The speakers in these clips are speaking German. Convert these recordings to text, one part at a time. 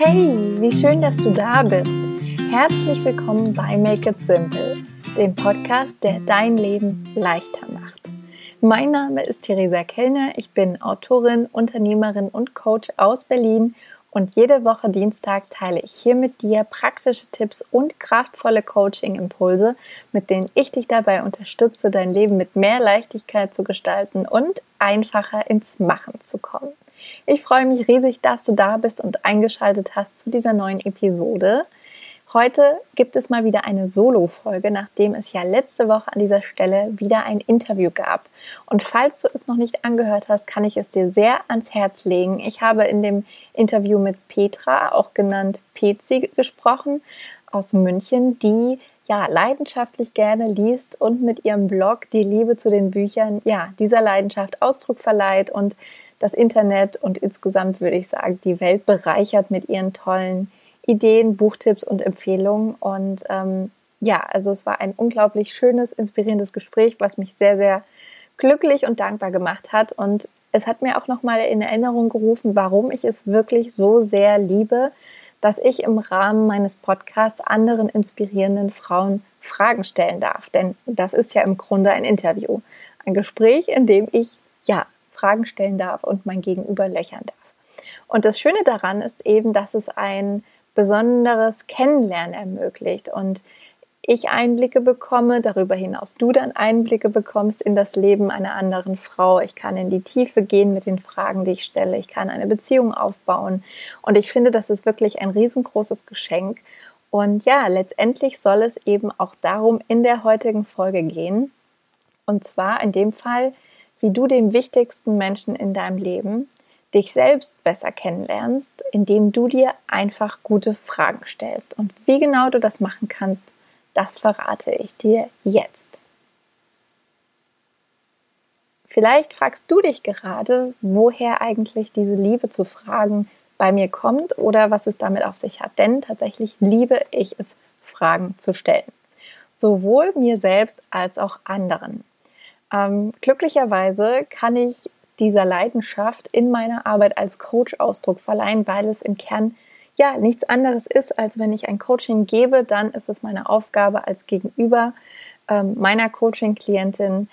Hey, wie schön, dass du da bist. Herzlich willkommen bei Make It Simple, dem Podcast, der dein Leben leichter macht. Mein Name ist Theresa Kellner, ich bin Autorin, Unternehmerin und Coach aus Berlin und jede Woche Dienstag teile ich hier mit dir praktische Tipps und kraftvolle Coaching-Impulse, mit denen ich dich dabei unterstütze, dein Leben mit mehr Leichtigkeit zu gestalten und einfacher ins Machen zu kommen. Ich freue mich riesig, dass du da bist und eingeschaltet hast zu dieser neuen Episode. Heute gibt es mal wieder eine Solo-Folge, nachdem es ja letzte Woche an dieser Stelle wieder ein Interview gab. Und falls du es noch nicht angehört hast, kann ich es dir sehr ans Herz legen. Ich habe in dem Interview mit Petra, auch genannt Pezi, gesprochen aus München, die ja leidenschaftlich gerne liest und mit ihrem Blog Die Liebe zu den Büchern ja dieser Leidenschaft Ausdruck verleiht und das Internet und insgesamt würde ich sagen die Welt bereichert mit ihren tollen Ideen, Buchtipps und Empfehlungen. Und ähm, ja, also es war ein unglaublich schönes, inspirierendes Gespräch, was mich sehr, sehr glücklich und dankbar gemacht hat. Und es hat mir auch nochmal in Erinnerung gerufen, warum ich es wirklich so sehr liebe, dass ich im Rahmen meines Podcasts anderen inspirierenden Frauen Fragen stellen darf. Denn das ist ja im Grunde ein Interview. Ein Gespräch, in dem ich ja Fragen stellen darf und mein Gegenüber löchern darf. Und das Schöne daran ist eben, dass es ein besonderes Kennenlernen ermöglicht und ich Einblicke bekomme, darüber hinaus du dann Einblicke bekommst in das Leben einer anderen Frau. Ich kann in die Tiefe gehen mit den Fragen, die ich stelle. Ich kann eine Beziehung aufbauen. Und ich finde, das ist wirklich ein riesengroßes Geschenk. Und ja, letztendlich soll es eben auch darum in der heutigen Folge gehen. Und zwar in dem Fall, wie du den wichtigsten Menschen in deinem Leben dich selbst besser kennenlernst, indem du dir einfach gute Fragen stellst. Und wie genau du das machen kannst, das verrate ich dir jetzt. Vielleicht fragst du dich gerade, woher eigentlich diese Liebe zu Fragen bei mir kommt oder was es damit auf sich hat. Denn tatsächlich liebe ich es, Fragen zu stellen. Sowohl mir selbst als auch anderen. Ähm, glücklicherweise kann ich dieser Leidenschaft in meiner Arbeit als Coach Ausdruck verleihen, weil es im Kern ja nichts anderes ist, als wenn ich ein Coaching gebe, dann ist es meine Aufgabe als Gegenüber ähm, meiner Coaching-Klientin,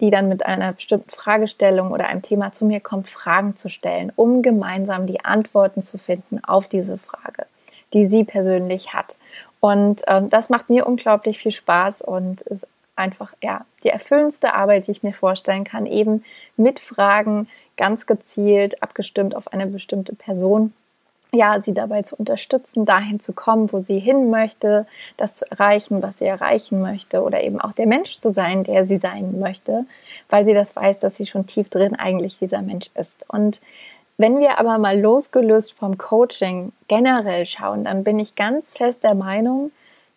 die dann mit einer bestimmten Fragestellung oder einem Thema zu mir kommt, Fragen zu stellen, um gemeinsam die Antworten zu finden auf diese Frage, die sie persönlich hat. Und ähm, das macht mir unglaublich viel Spaß und ist einfach ja die erfüllendste Arbeit, die ich mir vorstellen kann, eben mit Fragen ganz gezielt abgestimmt auf eine bestimmte Person. Ja, sie dabei zu unterstützen, dahin zu kommen, wo sie hin möchte, das zu erreichen, was sie erreichen möchte oder eben auch der Mensch zu sein, der sie sein möchte, weil sie das weiß, dass sie schon tief drin eigentlich dieser Mensch ist. Und wenn wir aber mal losgelöst vom Coaching generell schauen, dann bin ich ganz fest der Meinung,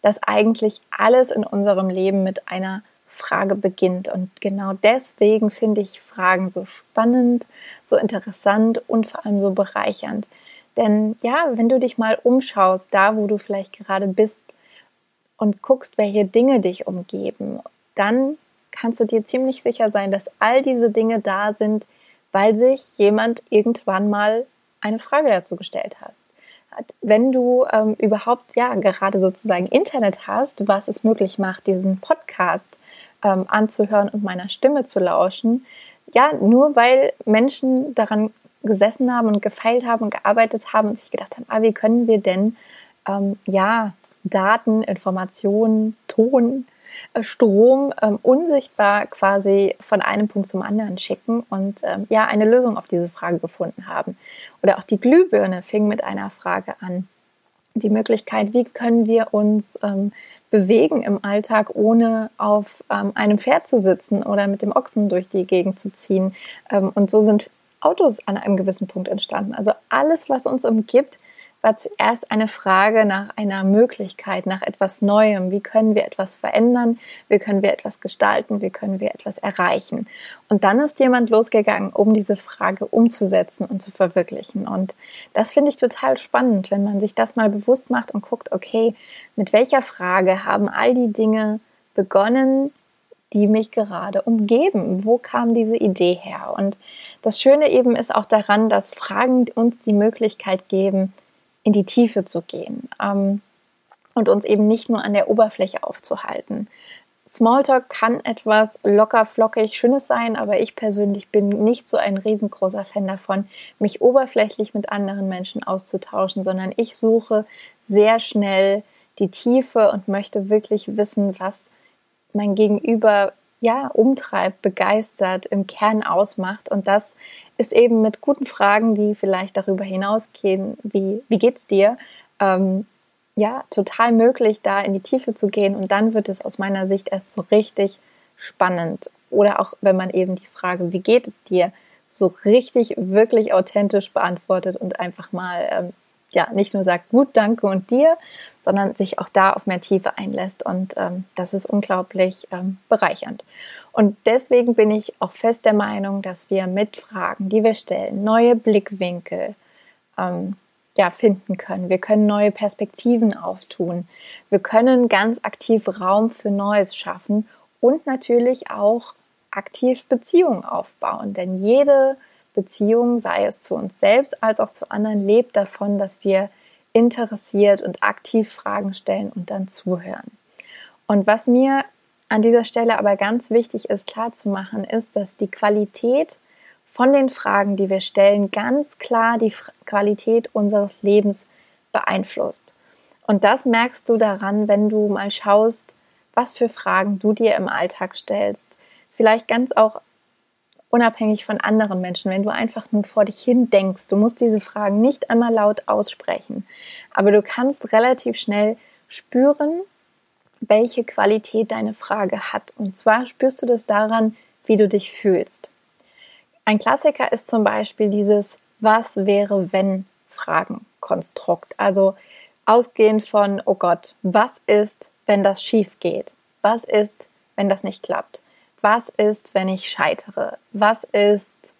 dass eigentlich alles in unserem Leben mit einer Frage beginnt. Und genau deswegen finde ich Fragen so spannend, so interessant und vor allem so bereichernd. Denn ja, wenn du dich mal umschaust, da wo du vielleicht gerade bist und guckst, welche Dinge dich umgeben, dann kannst du dir ziemlich sicher sein, dass all diese Dinge da sind, weil sich jemand irgendwann mal eine Frage dazu gestellt hast wenn du ähm, überhaupt ja gerade sozusagen Internet hast, was es möglich macht, diesen Podcast ähm, anzuhören und meiner Stimme zu lauschen, ja, nur weil Menschen daran gesessen haben und gefeilt haben und gearbeitet haben und sich gedacht haben, ah, wie können wir denn ähm, ja Daten, Informationen, Ton Strom ähm, unsichtbar quasi von einem Punkt zum anderen schicken und ähm, ja eine Lösung auf diese Frage gefunden haben. Oder auch die Glühbirne fing mit einer Frage an. Die Möglichkeit, wie können wir uns ähm, bewegen im Alltag, ohne auf ähm, einem Pferd zu sitzen oder mit dem Ochsen durch die Gegend zu ziehen. Ähm, und so sind Autos an einem gewissen Punkt entstanden. Also alles, was uns umgibt, war zuerst eine Frage nach einer Möglichkeit, nach etwas Neuem. Wie können wir etwas verändern? Wie können wir etwas gestalten? Wie können wir etwas erreichen? Und dann ist jemand losgegangen, um diese Frage umzusetzen und zu verwirklichen. Und das finde ich total spannend, wenn man sich das mal bewusst macht und guckt, okay, mit welcher Frage haben all die Dinge begonnen, die mich gerade umgeben? Wo kam diese Idee her? Und das Schöne eben ist auch daran, dass Fragen uns die Möglichkeit geben, in die Tiefe zu gehen ähm, und uns eben nicht nur an der Oberfläche aufzuhalten. Smalltalk kann etwas locker, flockig, Schönes sein, aber ich persönlich bin nicht so ein riesengroßer Fan davon, mich oberflächlich mit anderen Menschen auszutauschen, sondern ich suche sehr schnell die Tiefe und möchte wirklich wissen, was mein Gegenüber ja umtreibt, begeistert, im Kern ausmacht. Und das ist eben mit guten Fragen, die vielleicht darüber hinausgehen, wie, wie geht's dir? Ähm, ja, total möglich, da in die Tiefe zu gehen. Und dann wird es aus meiner Sicht erst so richtig spannend. Oder auch, wenn man eben die Frage, wie geht es dir, so richtig, wirklich authentisch beantwortet und einfach mal, ähm, ja, nicht nur sagt, gut, danke und dir, sondern sich auch da auf mehr Tiefe einlässt. Und ähm, das ist unglaublich ähm, bereichernd. Und deswegen bin ich auch fest der Meinung, dass wir mit Fragen, die wir stellen, neue Blickwinkel, ähm, ja, finden können. Wir können neue Perspektiven auftun. Wir können ganz aktiv Raum für Neues schaffen und natürlich auch aktiv Beziehungen aufbauen. Denn jede Beziehung, sei es zu uns selbst als auch zu anderen, lebt davon, dass wir interessiert und aktiv Fragen stellen und dann zuhören. Und was mir an dieser Stelle aber ganz wichtig ist, klarzumachen, ist, dass die Qualität von den Fragen, die wir stellen, ganz klar die Qualität unseres Lebens beeinflusst. Und das merkst du daran, wenn du mal schaust, was für Fragen du dir im Alltag stellst. Vielleicht ganz auch unabhängig von anderen Menschen, wenn du einfach nur vor dich hin denkst. Du musst diese Fragen nicht einmal laut aussprechen, aber du kannst relativ schnell spüren, welche Qualität deine Frage hat. Und zwar spürst du das daran, wie du dich fühlst. Ein Klassiker ist zum Beispiel dieses Was wäre wenn Fragenkonstrukt. Also ausgehend von, oh Gott, was ist, wenn das schief geht? Was ist, wenn das nicht klappt? Was ist, wenn ich scheitere? Was ist,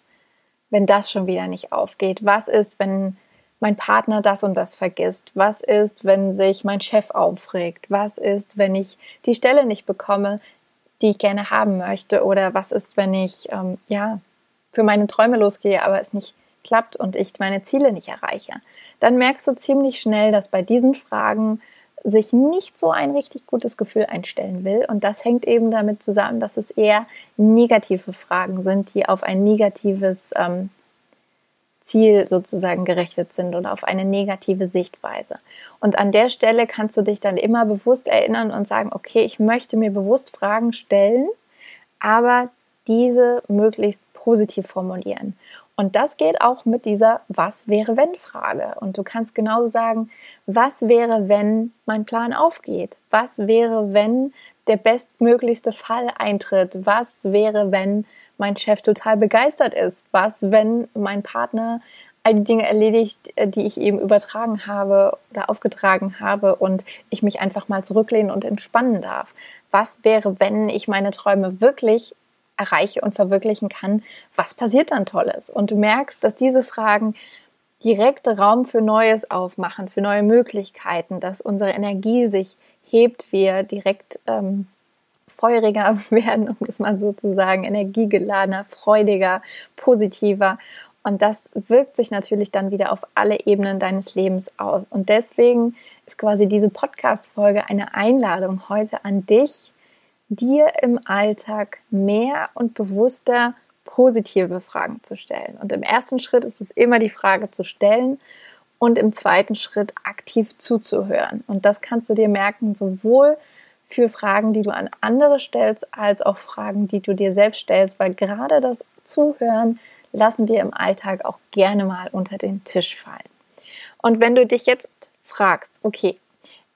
wenn das schon wieder nicht aufgeht? Was ist, wenn mein Partner das und das vergisst? Was ist, wenn sich mein Chef aufregt? Was ist, wenn ich die Stelle nicht bekomme, die ich gerne haben möchte? Oder was ist, wenn ich ähm, ja für meine Träume losgehe, aber es nicht klappt und ich meine Ziele nicht erreiche, dann merkst du ziemlich schnell, dass bei diesen Fragen sich nicht so ein richtig gutes Gefühl einstellen will. Und das hängt eben damit zusammen, dass es eher negative Fragen sind, die auf ein negatives ähm, Ziel sozusagen gerichtet sind oder auf eine negative Sichtweise. Und an der Stelle kannst du dich dann immer bewusst erinnern und sagen, okay, ich möchte mir bewusst Fragen stellen, aber diese möglichst positiv formulieren. Und das geht auch mit dieser Was wäre wenn Frage. Und du kannst genauso sagen, was wäre, wenn mein Plan aufgeht? Was wäre, wenn der bestmöglichste Fall eintritt? Was wäre, wenn mein Chef total begeistert ist? Was, wenn mein Partner all die Dinge erledigt, äh, die ich eben übertragen habe oder aufgetragen habe und ich mich einfach mal zurücklehnen und entspannen darf? Was wäre, wenn ich meine Träume wirklich erreiche und verwirklichen kann, was passiert dann Tolles? Und du merkst, dass diese Fragen direkt Raum für Neues aufmachen, für neue Möglichkeiten, dass unsere Energie sich hebt, wir direkt ähm, feuriger werden, um das mal so zu sagen, energiegeladener, freudiger, positiver. Und das wirkt sich natürlich dann wieder auf alle Ebenen deines Lebens aus. Und deswegen ist quasi diese Podcast-Folge eine Einladung heute an dich, dir im Alltag mehr und bewusster positive Fragen zu stellen. Und im ersten Schritt ist es immer die Frage zu stellen und im zweiten Schritt aktiv zuzuhören. Und das kannst du dir merken, sowohl für Fragen, die du an andere stellst, als auch Fragen, die du dir selbst stellst, weil gerade das Zuhören lassen wir im Alltag auch gerne mal unter den Tisch fallen. Und wenn du dich jetzt fragst, okay,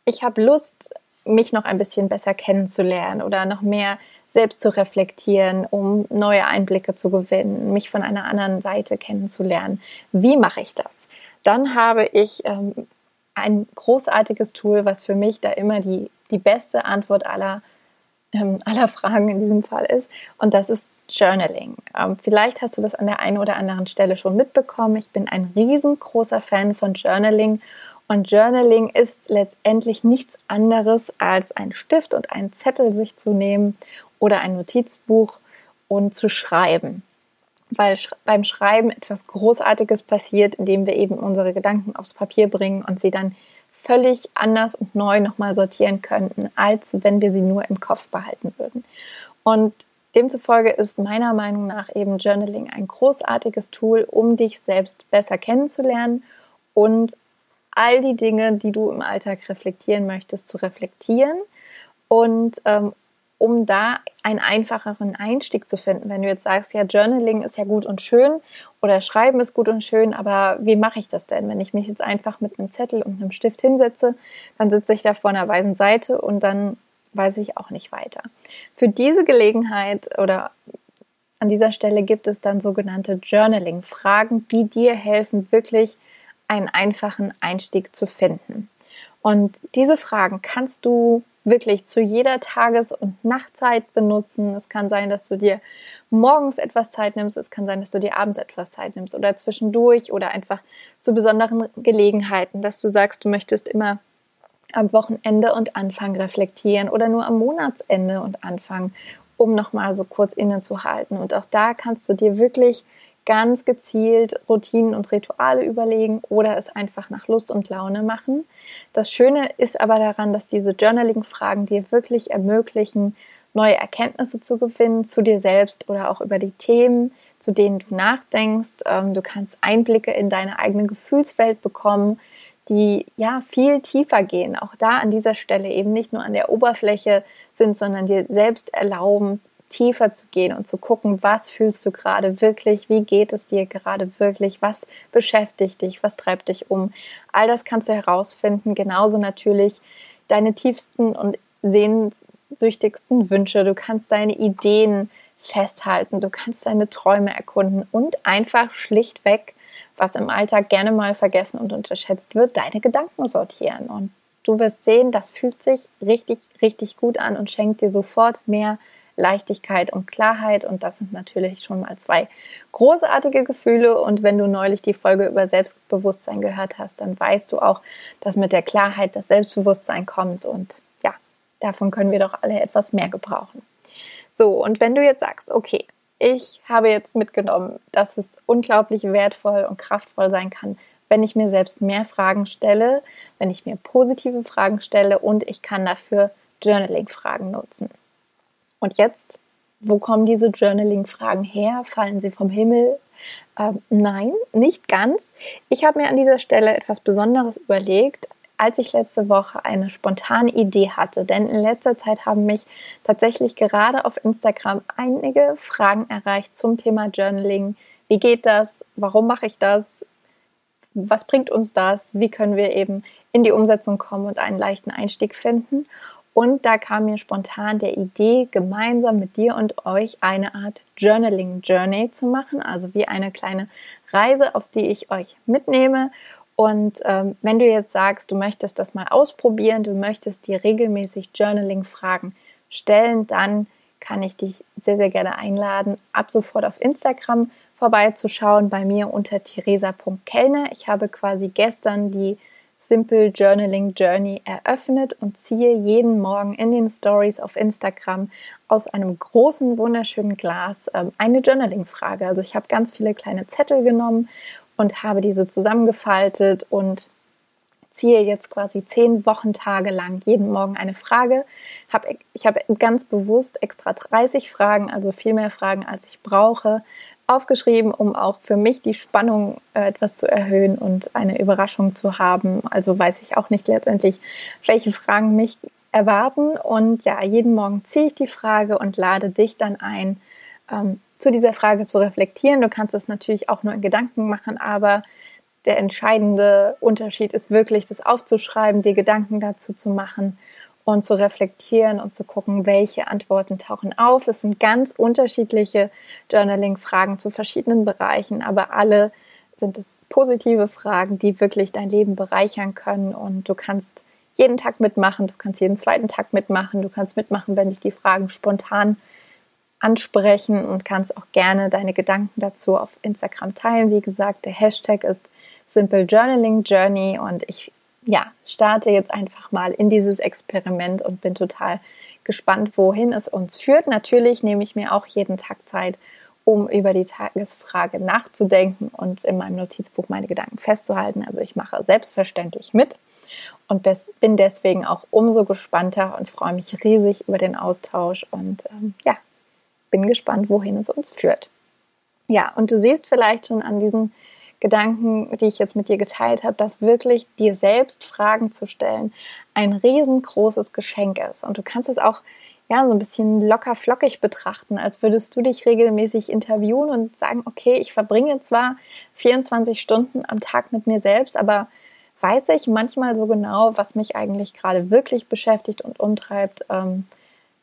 ich habe Lust, mich noch ein bisschen besser kennenzulernen oder noch mehr selbst zu reflektieren, um neue Einblicke zu gewinnen, mich von einer anderen Seite kennenzulernen. Wie mache ich das? Dann habe ich ähm, ein großartiges Tool, was für mich da immer die, die beste Antwort aller, ähm, aller Fragen in diesem Fall ist. Und das ist Journaling. Ähm, vielleicht hast du das an der einen oder anderen Stelle schon mitbekommen. Ich bin ein riesengroßer Fan von Journaling und Journaling ist letztendlich nichts anderes als ein Stift und einen Zettel sich zu nehmen oder ein Notizbuch und zu schreiben. weil beim Schreiben etwas Großartiges passiert, indem wir eben unsere Gedanken aufs Papier bringen und sie dann völlig anders und neu nochmal sortieren könnten, als wenn wir sie nur im Kopf behalten würden. Und demzufolge ist meiner Meinung nach eben Journaling ein großartiges Tool, um dich selbst besser kennenzulernen und all die Dinge, die du im Alltag reflektieren möchtest, zu reflektieren und ähm, um da einen einfacheren Einstieg zu finden. Wenn du jetzt sagst, ja, Journaling ist ja gut und schön oder Schreiben ist gut und schön, aber wie mache ich das denn? Wenn ich mich jetzt einfach mit einem Zettel und einem Stift hinsetze, dann sitze ich da vor einer weißen Seite und dann weiß ich auch nicht weiter. Für diese Gelegenheit oder an dieser Stelle gibt es dann sogenannte Journaling-Fragen, die dir helfen, wirklich einen einfachen Einstieg zu finden. Und diese Fragen kannst du wirklich zu jeder Tages- und Nachtzeit benutzen. Es kann sein, dass du dir morgens etwas Zeit nimmst, es kann sein, dass du dir abends etwas Zeit nimmst oder zwischendurch oder einfach zu besonderen Gelegenheiten, dass du sagst, du möchtest immer am Wochenende und Anfang reflektieren oder nur am Monatsende und Anfang, um nochmal so kurz innezuhalten. Und auch da kannst du dir wirklich ganz gezielt Routinen und Rituale überlegen oder es einfach nach Lust und Laune machen. Das Schöne ist aber daran, dass diese Journaling-Fragen dir wirklich ermöglichen, neue Erkenntnisse zu gewinnen zu dir selbst oder auch über die Themen, zu denen du nachdenkst. Ähm, du kannst Einblicke in deine eigene Gefühlswelt bekommen, die ja viel tiefer gehen. Auch da an dieser Stelle eben nicht nur an der Oberfläche sind, sondern dir selbst erlauben, tiefer zu gehen und zu gucken, was fühlst du gerade wirklich, wie geht es dir gerade wirklich, was beschäftigt dich, was treibt dich um. All das kannst du herausfinden, genauso natürlich deine tiefsten und sehnsüchtigsten Wünsche. Du kannst deine Ideen festhalten, du kannst deine Träume erkunden und einfach schlichtweg, was im Alltag gerne mal vergessen und unterschätzt wird, deine Gedanken sortieren. Und du wirst sehen, das fühlt sich richtig, richtig gut an und schenkt dir sofort mehr Leichtigkeit und Klarheit. Und das sind natürlich schon mal zwei großartige Gefühle. Und wenn du neulich die Folge über Selbstbewusstsein gehört hast, dann weißt du auch, dass mit der Klarheit das Selbstbewusstsein kommt. Und ja, davon können wir doch alle etwas mehr gebrauchen. So, und wenn du jetzt sagst, okay, ich habe jetzt mitgenommen, dass es unglaublich wertvoll und kraftvoll sein kann, wenn ich mir selbst mehr Fragen stelle, wenn ich mir positive Fragen stelle und ich kann dafür Journaling-Fragen nutzen. Und jetzt, wo kommen diese Journaling-Fragen her? Fallen sie vom Himmel? Ähm, nein, nicht ganz. Ich habe mir an dieser Stelle etwas Besonderes überlegt, als ich letzte Woche eine spontane Idee hatte. Denn in letzter Zeit haben mich tatsächlich gerade auf Instagram einige Fragen erreicht zum Thema Journaling. Wie geht das? Warum mache ich das? Was bringt uns das? Wie können wir eben in die Umsetzung kommen und einen leichten Einstieg finden? Und da kam mir spontan der Idee, gemeinsam mit dir und euch eine Art Journaling Journey zu machen, also wie eine kleine Reise, auf die ich euch mitnehme. Und ähm, wenn du jetzt sagst, du möchtest das mal ausprobieren, du möchtest dir regelmäßig Journaling-Fragen stellen, dann kann ich dich sehr, sehr gerne einladen, ab sofort auf Instagram vorbeizuschauen bei mir unter theresa.kellner. Ich habe quasi gestern die Simple Journaling Journey eröffnet und ziehe jeden Morgen in den Stories auf Instagram aus einem großen, wunderschönen Glas ähm, eine Journaling-Frage. Also ich habe ganz viele kleine Zettel genommen und habe diese zusammengefaltet und ziehe jetzt quasi zehn Wochentage lang jeden Morgen eine Frage. ich habe ganz bewusst extra 30 Fragen, also viel mehr Fragen, als ich brauche, aufgeschrieben, um auch für mich die Spannung äh, etwas zu erhöhen und eine Überraschung zu haben. Also weiß ich auch nicht letztendlich, welche Fragen mich erwarten. Und ja, jeden Morgen ziehe ich die Frage und lade dich dann ein, ähm, zu dieser Frage zu reflektieren. Du kannst es natürlich auch nur in Gedanken machen, aber der entscheidende Unterschied ist wirklich, das aufzuschreiben, dir Gedanken dazu zu machen und zu reflektieren und zu gucken, welche Antworten tauchen auf. Es sind ganz unterschiedliche Journaling-Fragen zu verschiedenen Bereichen, aber alle sind es positive Fragen, die wirklich dein Leben bereichern können und du kannst jeden Tag mitmachen, du kannst jeden zweiten Tag mitmachen, du kannst mitmachen, wenn dich die Fragen spontan ansprechen und kannst auch gerne deine Gedanken dazu auf Instagram teilen. Wie gesagt, der Hashtag ist Simple Journaling Journey und ich ja, starte jetzt einfach mal in dieses Experiment und bin total gespannt, wohin es uns führt. Natürlich nehme ich mir auch jeden Tag Zeit, um über die Tagesfrage nachzudenken und in meinem Notizbuch meine Gedanken festzuhalten. Also ich mache selbstverständlich mit und bin deswegen auch umso gespannter und freue mich riesig über den Austausch und ähm, ja, bin gespannt, wohin es uns führt. Ja, und du siehst vielleicht schon an diesen Gedanken, die ich jetzt mit dir geteilt habe, dass wirklich dir selbst Fragen zu stellen ein riesengroßes Geschenk ist. Und du kannst es auch ja, so ein bisschen locker flockig betrachten, als würdest du dich regelmäßig interviewen und sagen, okay, ich verbringe zwar 24 Stunden am Tag mit mir selbst, aber weiß ich manchmal so genau, was mich eigentlich gerade wirklich beschäftigt und umtreibt. Ähm,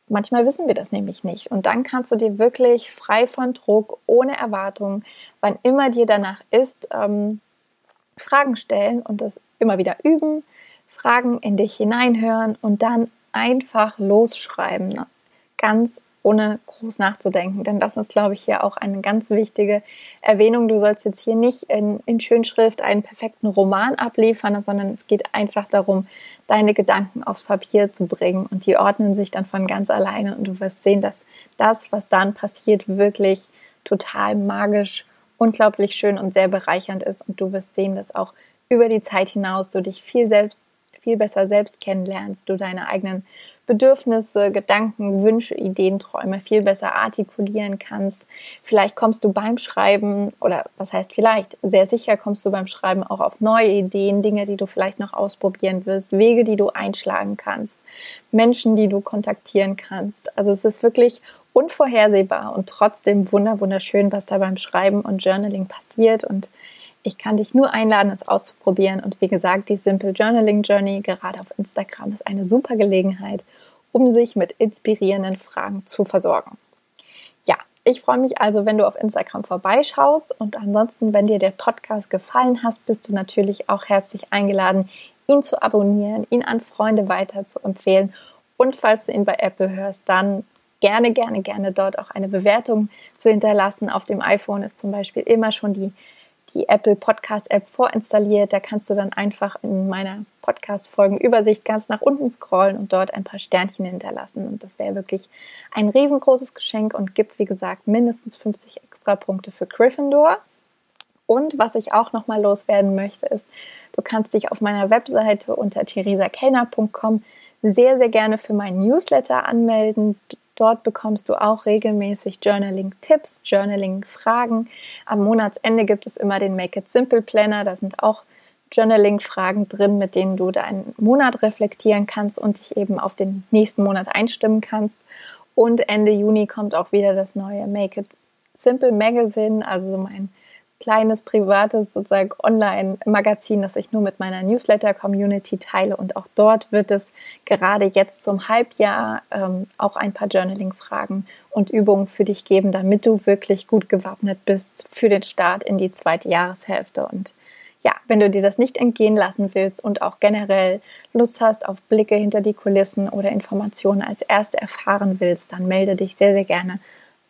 manchmal wissen wir das nämlich nicht. Und dann kannst du dir wirklich frei von Druck, ohne Erwartung, wann immer dir danach ist, ähm, Fragen stellen und das immer wieder üben, Fragen in dich hineinhören und dann einfach losschreiben. Ganz ohne groß nachzudenken. Denn das ist, glaube ich, hier auch eine ganz wichtige Erwähnung. Du sollst jetzt hier nicht in, in Schönschrift einen perfekten Roman abliefern, sondern es geht einfach darum, deine Gedanken aufs Papier zu bringen und die ordnen sich dann von ganz alleine und du wirst sehen, dass das, was dann passiert, wirklich total magisch, unglaublich schön und sehr bereichernd ist und du wirst sehen, dass auch über die Zeit hinaus du dich viel selbst viel besser selbst kennenlernst, du deine eigenen Bedürfnisse, Gedanken, Wünsche, Ideen, Träume viel besser artikulieren kannst. Vielleicht kommst du beim Schreiben oder was heißt vielleicht, sehr sicher kommst du beim Schreiben auch auf neue Ideen, Dinge, die du vielleicht noch ausprobieren wirst, Wege, die du einschlagen kannst, Menschen, die du kontaktieren kannst. Also es ist wirklich unvorhersehbar und trotzdem wunderschön, was da beim Schreiben und Journaling passiert und ich kann dich nur einladen, es auszuprobieren. Und wie gesagt, die Simple Journaling Journey, gerade auf Instagram, ist eine super Gelegenheit, um sich mit inspirierenden Fragen zu versorgen. Ja, ich freue mich also, wenn du auf Instagram vorbeischaust. Und ansonsten, wenn dir der Podcast gefallen hat, bist du natürlich auch herzlich eingeladen, ihn zu abonnieren, ihn an Freunde weiter zu empfehlen. Und falls du ihn bei Apple hörst, dann gerne, gerne, gerne dort auch eine Bewertung zu hinterlassen. Auf dem iPhone ist zum Beispiel immer schon die die Apple Podcast App vorinstalliert. Da kannst du dann einfach in meiner Podcast-Folgenübersicht ganz nach unten scrollen und dort ein paar Sternchen hinterlassen. Und das wäre wirklich ein riesengroßes Geschenk und gibt, wie gesagt, mindestens 50 extra Punkte für Gryffindor. Und was ich auch nochmal loswerden möchte, ist, du kannst dich auf meiner Webseite unter theresakellner.com sehr, sehr gerne für meinen Newsletter anmelden. Dort bekommst du auch regelmäßig Journaling-Tipps, Journaling-Fragen. Am Monatsende gibt es immer den Make It Simple Planner. Da sind auch Journaling-Fragen drin, mit denen du deinen Monat reflektieren kannst und dich eben auf den nächsten Monat einstimmen kannst. Und Ende Juni kommt auch wieder das neue Make It Simple Magazine, also so mein kleines privates sozusagen Online-Magazin, das ich nur mit meiner Newsletter-Community teile. Und auch dort wird es gerade jetzt zum Halbjahr ähm, auch ein paar Journaling-Fragen und Übungen für dich geben, damit du wirklich gut gewappnet bist für den Start in die zweite Jahreshälfte. Und ja, wenn du dir das nicht entgehen lassen willst und auch generell Lust hast auf Blicke hinter die Kulissen oder Informationen als erste erfahren willst, dann melde dich sehr, sehr gerne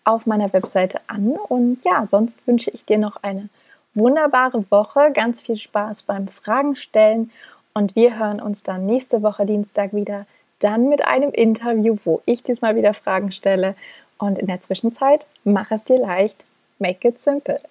auf meiner Webseite an. Und ja, sonst wünsche ich dir noch eine wunderbare Woche, ganz viel Spaß beim Fragen stellen und wir hören uns dann nächste Woche Dienstag wieder, dann mit einem Interview, wo ich diesmal wieder Fragen stelle. Und in der Zwischenzeit, mach es dir leicht, make it simple.